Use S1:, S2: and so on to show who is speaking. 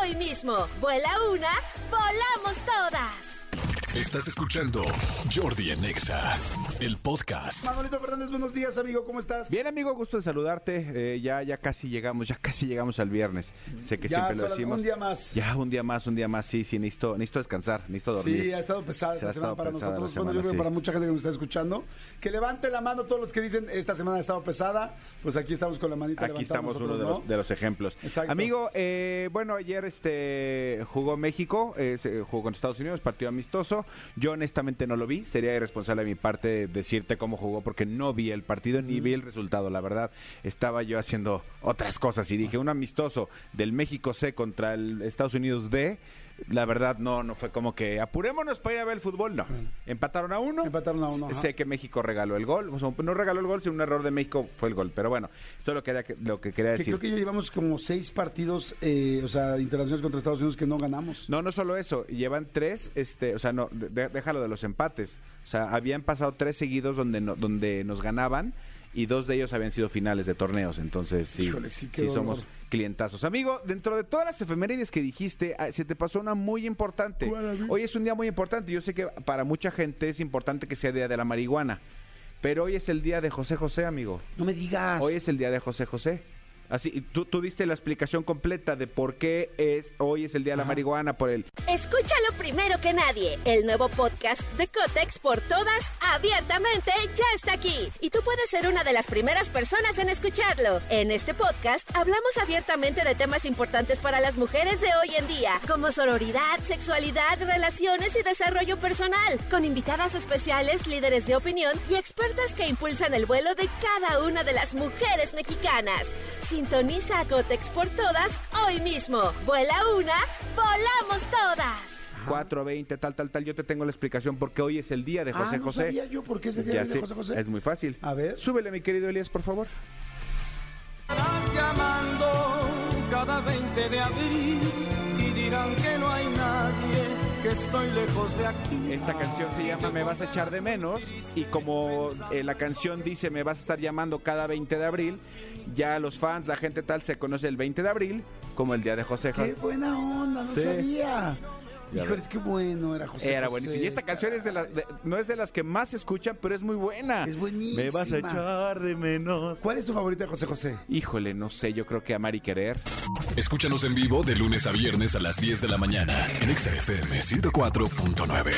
S1: hoy mismo. Vuela una, volamos todas.
S2: Estás escuchando Jordi en Exa, el podcast.
S3: Manolito Fernández, buenos días, amigo, ¿cómo estás?
S4: Bien, amigo, gusto de saludarte. Eh, ya, ya casi llegamos, ya casi llegamos al viernes. Sé que
S3: Ya,
S4: siempre lo decimos.
S3: un día más.
S4: Ya, un día más, un día más. Sí, sí, necesito, necesito descansar, necesito dormir.
S3: Sí, ha estado pesada
S4: Se
S3: esta
S4: ha
S3: semana
S4: estado
S3: para nosotros. Bueno,
S4: semana,
S3: yo creo que
S4: sí.
S3: para mucha gente que nos está escuchando. Que levante la mano todos los que dicen esta semana ha estado pesada. Pues aquí estamos con la manita
S4: Aquí
S3: levantada
S4: estamos uno de
S3: ¿no?
S4: los, de los ejemplos.
S3: Exacto.
S4: Amigo, eh, bueno, ayer este jugó México, eh, se- jugó contra Estados Unidos, partido amistoso. Yo honestamente no lo vi, sería irresponsable de mi parte decirte cómo jugó porque no vi el partido ni vi el resultado, la verdad. Estaba yo haciendo otras cosas y dije, un amistoso del México C contra el Estados Unidos D. La verdad no no fue como que apurémonos para ir a ver el fútbol, no. Empataron a uno.
S3: Empataron a uno, ajá.
S4: Sé que México regaló el gol, o sea, no regaló el gol, sino un error de México fue el gol, pero bueno, esto es lo que, era- lo que quería
S3: Que
S4: decir.
S3: creo que ya llevamos como seis partidos, eh, o sea, internacionales contra Estados Unidos que no ganamos.
S4: No, no solo eso, llevan tres, este, o sea, no, de- déjalo de los empates. O sea, habían pasado tres seguidos donde, no- donde nos ganaban y dos de ellos habían sido finales de torneos. Entonces, sí,
S3: Híjole, sí,
S4: sí somos clientazos. Amigo, dentro de todas las efemérides que dijiste, ah, se te pasó una muy importante. Hoy es un día muy importante. Yo sé que para mucha gente es importante que sea día de la marihuana. Pero hoy es el día de José José, amigo.
S3: No me digas.
S4: Hoy es el día de José José. Así, tú, tú diste la explicación completa de por qué es hoy es el día de la marihuana por el
S1: Escúchalo primero que nadie. El nuevo podcast de Cotex por todas, abiertamente, ya está aquí. Y tú puedes ser una de las primeras personas en escucharlo. En este podcast hablamos abiertamente de temas importantes para las mujeres de hoy en día, como sororidad, sexualidad, relaciones y desarrollo personal, con invitadas especiales, líderes de opinión y expertas que impulsan el vuelo de cada una de las mujeres mexicanas. Sintoniza a Cotex por todas hoy mismo. Vuela una, volamos todas.
S4: 420, tal, tal, tal. Yo te tengo la explicación porque hoy es el día de José
S3: ah, no
S4: José.
S3: sabía yo por qué es el día
S4: Ya
S3: de
S4: sé,
S3: José José.
S4: Es muy fácil.
S3: A ver.
S4: Súbele, mi querido Elías, por favor.
S5: Estarás llamando cada 20 de abril y dirán que no hay estoy lejos de aquí.
S4: Esta canción se llama Me vas a echar de menos y como eh, la canción dice Me vas a estar llamando cada 20 de abril, ya los fans, la gente tal se conoce el 20 de abril como el día de José
S3: Qué buena onda, no
S4: Sí.
S3: sabía. Híjole, es que bueno era José
S4: Era
S3: José.
S4: buenísimo. Y esta canción es de la- de- no es de las que más se escuchan, pero es muy buena.
S3: Es buenísima.
S4: Me vas a echar de menos.
S3: ¿Cuál es tu favorita José José?
S4: Híjole, no sé, yo creo que Amar y Querer.
S2: Escúchanos en vivo de lunes a viernes a las 10 de la mañana en Exa FM 104.9.